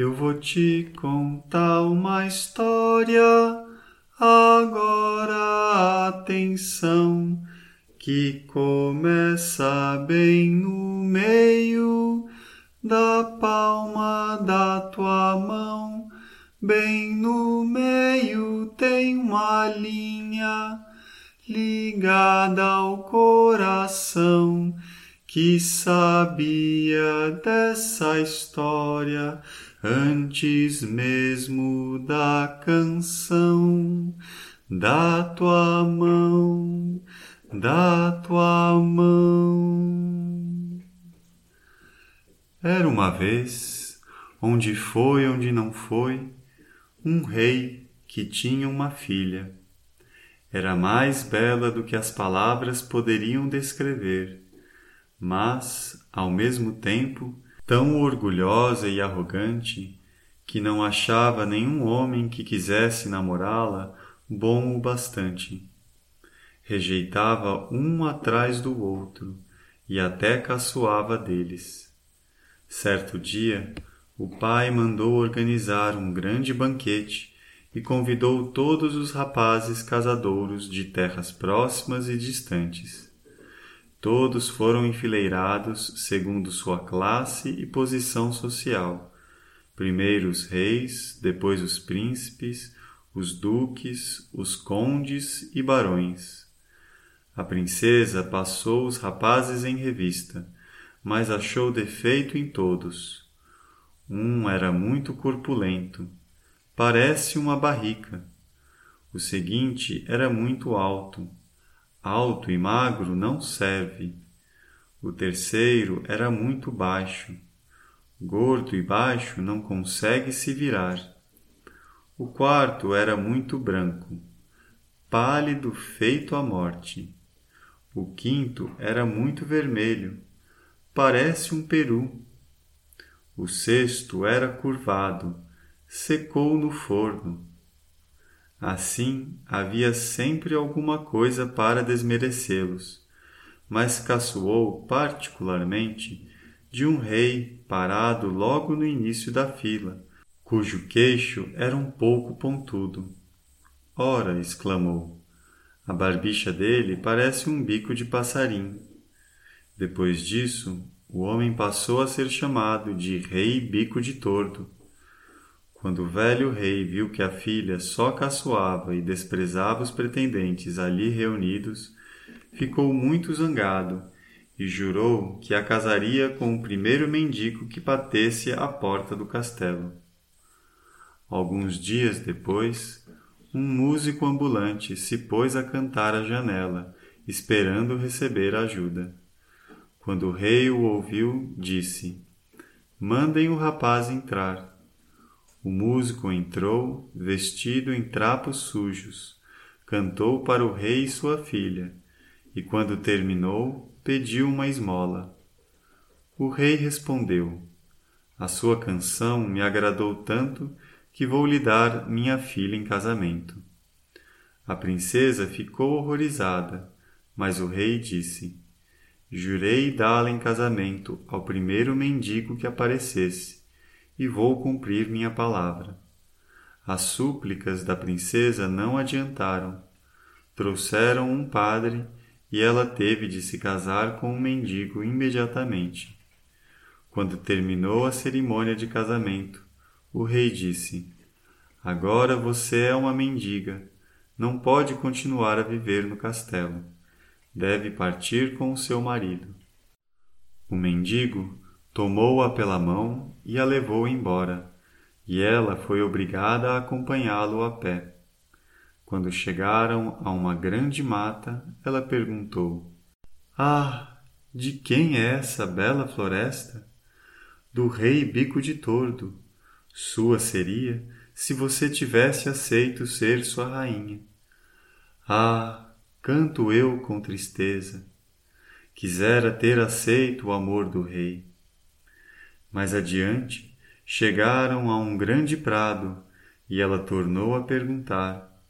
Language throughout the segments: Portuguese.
Eu vou te contar uma história, agora atenção, que começa bem no meio da palma da tua mão. Bem no meio tem uma linha ligada ao coração que sabia dessa história antes mesmo da canção da tua mão, da tua mão. Era uma vez, onde foi, onde não foi, um rei que tinha uma filha. Era mais bela do que as palavras poderiam descrever, mas, ao mesmo tempo, tão orgulhosa e arrogante que não achava nenhum homem que quisesse namorá-la bom o bastante. Rejeitava um atrás do outro e até caçoava deles. Certo dia, o pai mandou organizar um grande banquete e convidou todos os rapazes casadouros de terras próximas e distantes. Todos foram enfileirados segundo sua classe e posição social. Primeiro os reis, depois os príncipes, os duques, os condes e barões. A princesa passou os rapazes em revista, mas achou defeito em todos. Um era muito corpulento, parece uma barrica. O seguinte era muito alto, alto e magro não serve. O terceiro era muito baixo. Gordo e baixo não consegue se virar. O quarto era muito branco, pálido feito a morte. O quinto era muito vermelho, parece um peru. O sexto era curvado, secou no forno. Assim, havia sempre alguma coisa para desmerecê-los, mas caçoou particularmente de um rei parado logo no início da fila, cujo queixo era um pouco pontudo. Ora, exclamou, a barbicha dele parece um bico de passarim. Depois disso, o homem passou a ser chamado de Rei Bico de Tordo quando o velho rei viu que a filha só caçoava e desprezava os pretendentes ali reunidos, ficou muito zangado e jurou que a casaria com o primeiro mendigo que batesse à porta do castelo. Alguns dias depois, um músico ambulante se pôs a cantar à janela, esperando receber ajuda. Quando o rei o ouviu, disse: Mandem o rapaz entrar. O músico entrou, vestido em trapos sujos, cantou para o rei e sua filha, e quando terminou, pediu uma esmola. O rei respondeu: A sua canção me agradou tanto que vou lhe dar minha filha em casamento. A princesa ficou horrorizada, mas o rei disse: Jurei dá-la em casamento ao primeiro mendigo que aparecesse e vou cumprir minha palavra. As súplicas da princesa não adiantaram. Trouxeram um padre e ela teve de se casar com um mendigo imediatamente. Quando terminou a cerimônia de casamento, o rei disse: Agora você é uma mendiga, não pode continuar a viver no castelo. Deve partir com o seu marido. O mendigo tomou-a pela mão e a levou embora, e ela foi obrigada a acompanhá-lo a pé. Quando chegaram a uma grande mata, ela perguntou: Ah, de quem é essa bela floresta? Do rei Bico de Tordo. Sua seria se você tivesse aceito ser sua rainha. Ah, canto eu com tristeza. Quisera ter aceito o amor do rei mais adiante, chegaram a um grande prado e ela tornou a perguntar: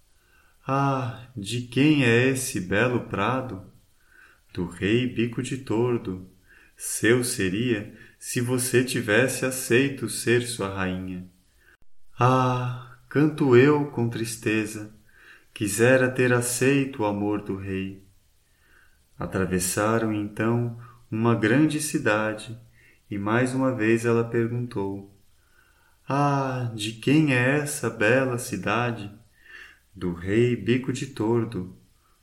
Ah, de quem é esse belo prado? Do rei Bico de Tordo. Seu seria se você tivesse aceito ser sua rainha. Ah, canto eu com tristeza, quisera ter aceito o amor do rei. Atravessaram então uma grande cidade e mais uma vez ela perguntou: Ah, de quem é essa bela cidade? Do rei Bico de Tordo.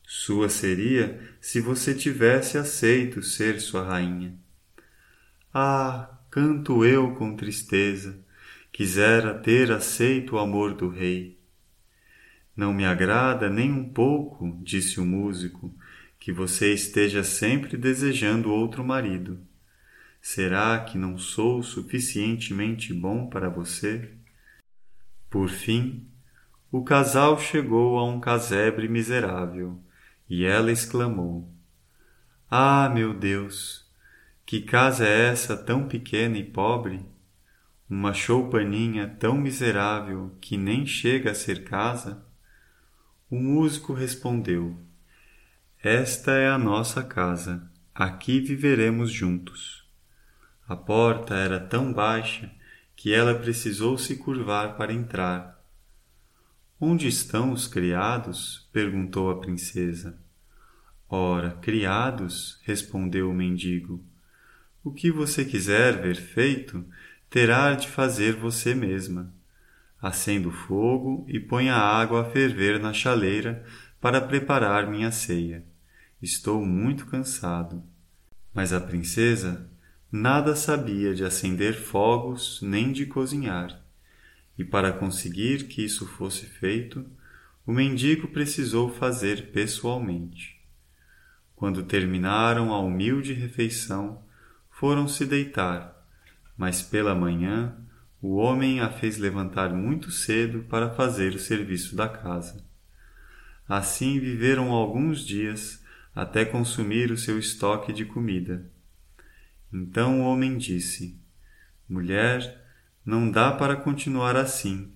Sua seria se você tivesse aceito ser sua rainha. Ah, canto eu com tristeza, quisera ter aceito o amor do rei. Não me agrada nem um pouco, disse o músico, que você esteja sempre desejando outro marido. Será que não sou suficientemente bom para você? Por fim, o casal chegou a um casebre miserável e ela exclamou: Ah, meu Deus, que casa é essa tão pequena e pobre? Uma choupaninha tão miserável que nem chega a ser casa? O músico respondeu: Esta é a nossa casa, aqui viveremos juntos. A porta era tão baixa que ela precisou se curvar para entrar. Onde estão os criados? perguntou a princesa. Ora, criados, respondeu o mendigo. O que você quiser ver feito, terá de fazer você mesma. Acenda o fogo e ponha a água a ferver na chaleira para preparar minha ceia. Estou muito cansado. Mas a princesa nada sabia de acender fogos nem de cozinhar. E para conseguir que isso fosse feito, o mendigo precisou fazer pessoalmente. Quando terminaram a humilde refeição, foram se deitar, mas pela manhã o homem a fez levantar muito cedo para fazer o serviço da casa. Assim viveram alguns dias até consumir o seu estoque de comida. Então o homem disse: Mulher, não dá para continuar assim.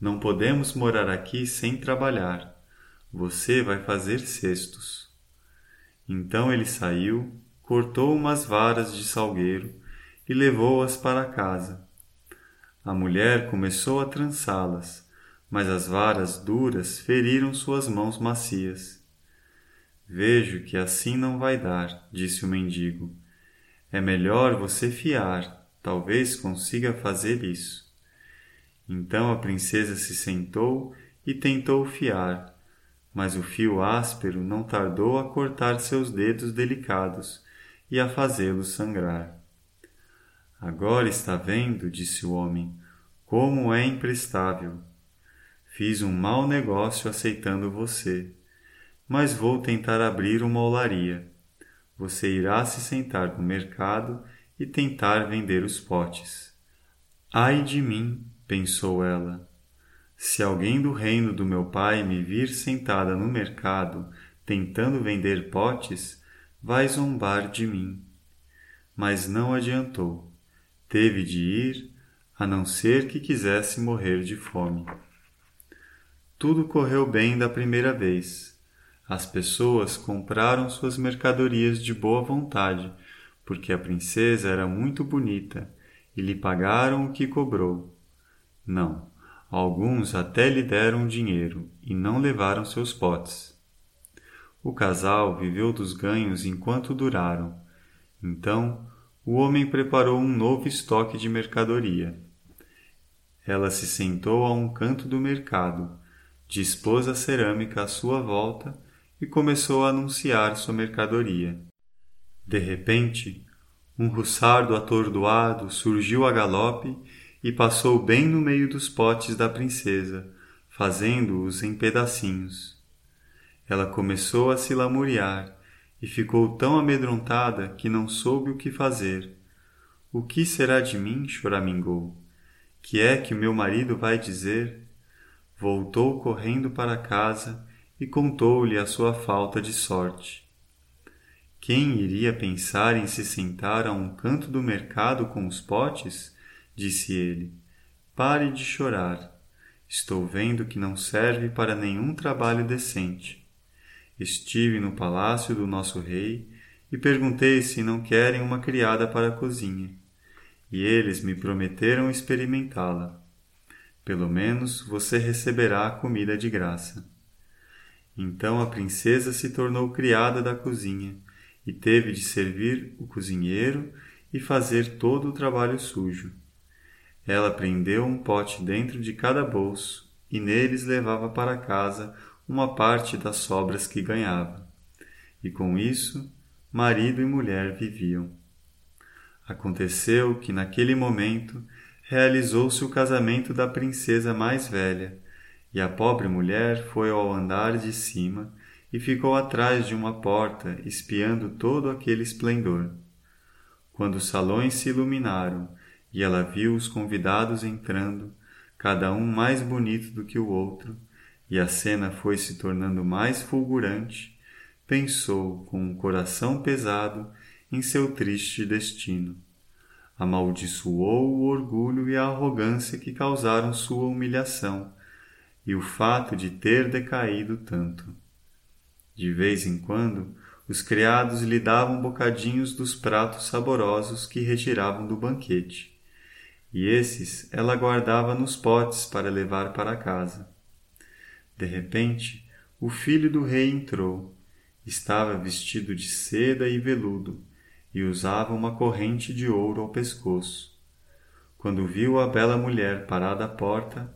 Não podemos morar aqui sem trabalhar. Você vai fazer cestos. Então ele saiu, cortou umas varas de salgueiro e levou-as para casa. A mulher começou a trançá-las, mas as varas duras feriram suas mãos macias. Vejo que assim não vai dar, disse o mendigo. É melhor você fiar, talvez consiga fazer isso. Então a princesa se sentou e tentou fiar, mas o fio áspero não tardou a cortar seus dedos delicados e a fazê-los sangrar. Agora está vendo, disse o homem, como é imprestável. Fiz um mau negócio aceitando você, mas vou tentar abrir uma olaria você irá se sentar no mercado e tentar vender os potes. Ai de mim, pensou ela. Se alguém do reino do meu pai me vir sentada no mercado tentando vender potes, vai zombar de mim. Mas não adiantou. Teve de ir, a não ser que quisesse morrer de fome. Tudo correu bem da primeira vez as pessoas compraram suas mercadorias de boa vontade, porque a princesa era muito bonita e lhe pagaram o que cobrou. Não, alguns até lhe deram dinheiro e não levaram seus potes. O casal viveu dos ganhos enquanto duraram. Então, o homem preparou um novo estoque de mercadoria. Ela se sentou a um canto do mercado, dispôs a cerâmica à sua volta e começou a anunciar sua mercadoria. De repente, um russardo atordoado surgiu a galope e passou bem no meio dos potes da princesa, fazendo-os em pedacinhos. Ela começou a se lamuriar e ficou tão amedrontada que não soube o que fazer. O que será de mim? choramingou. Que é que o meu marido vai dizer? Voltou correndo para casa e contou-lhe a sua falta de sorte. Quem iria pensar em se sentar a um canto do mercado com os potes? disse ele. Pare de chorar. Estou vendo que não serve para nenhum trabalho decente. Estive no palácio do nosso rei e perguntei se não querem uma criada para a cozinha. e eles me prometeram experimentá-la. Pelo menos você receberá a comida de graça. Então a princesa se tornou criada da cozinha e teve de servir o cozinheiro e fazer todo o trabalho sujo. Ela prendeu um pote dentro de cada bolso e neles levava para casa uma parte das sobras que ganhava. E com isso, marido e mulher viviam. Aconteceu que naquele momento realizou-se o casamento da princesa mais velha, e a pobre mulher foi ao andar de cima e ficou atrás de uma porta, espiando todo aquele esplendor. Quando os salões se iluminaram e ela viu os convidados entrando, cada um mais bonito do que o outro, e a cena foi se tornando mais fulgurante, pensou com um coração pesado em seu triste destino. Amaldiçoou o orgulho e a arrogância que causaram sua humilhação e o fato de ter decaído tanto. De vez em quando, os criados lhe davam bocadinhos dos pratos saborosos que retiravam do banquete, e esses ela guardava nos potes para levar para casa. De repente, o filho do rei entrou. Estava vestido de seda e veludo e usava uma corrente de ouro ao pescoço. Quando viu a bela mulher parada à porta,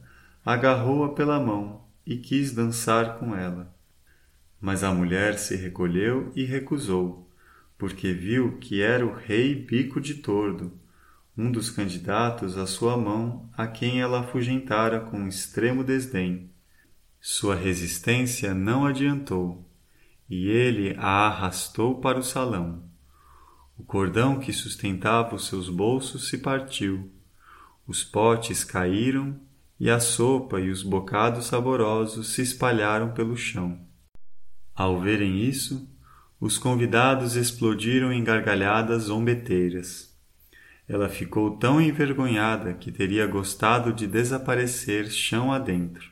agarrou-a pela mão e quis dançar com ela. Mas a mulher se recolheu e recusou, porque viu que era o rei Bico de Tordo, um dos candidatos à sua mão a quem ela afugentara com extremo desdém. Sua resistência não adiantou, e ele a arrastou para o salão. O cordão que sustentava os seus bolsos se partiu, os potes caíram e a sopa e os bocados saborosos se espalharam pelo chão. Ao verem isso, os convidados explodiram em gargalhadas zombeteiras. Ela ficou tão envergonhada que teria gostado de desaparecer chão adentro.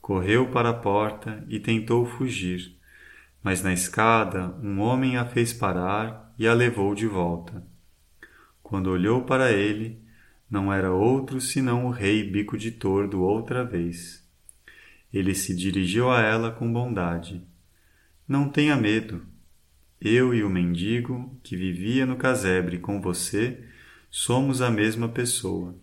Correu para a porta e tentou fugir, mas na escada um homem a fez parar e a levou de volta. Quando olhou para ele, não era outro senão o rei Bico de Tordo outra vez. Ele se dirigiu a ela com bondade. Não tenha medo. Eu e o mendigo que vivia no casebre com você somos a mesma pessoa.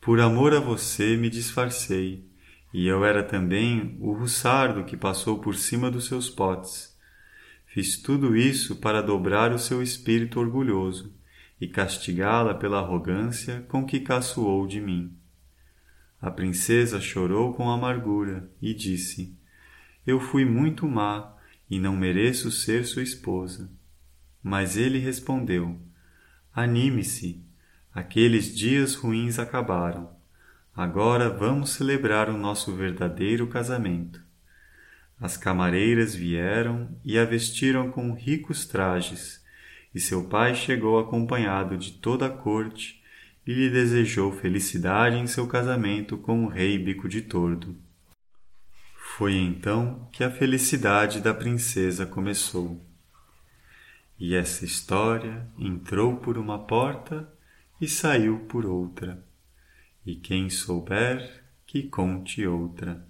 Por amor a você me disfarcei, e eu era também o russardo que passou por cima dos seus potes. Fiz tudo isso para dobrar o seu espírito orgulhoso e castigá-la pela arrogância com que caçoou de mim. A princesa chorou com amargura e disse: Eu fui muito má e não mereço ser sua esposa. Mas ele respondeu: Anime-se, aqueles dias ruins acabaram. Agora vamos celebrar o nosso verdadeiro casamento. As camareiras vieram e a vestiram com ricos trajes e seu pai chegou acompanhado de toda a corte e lhe desejou felicidade em seu casamento com o rei Bico de Tordo. Foi então que a felicidade da princesa começou. E essa história entrou por uma porta e saiu por outra. E quem souber, que conte outra.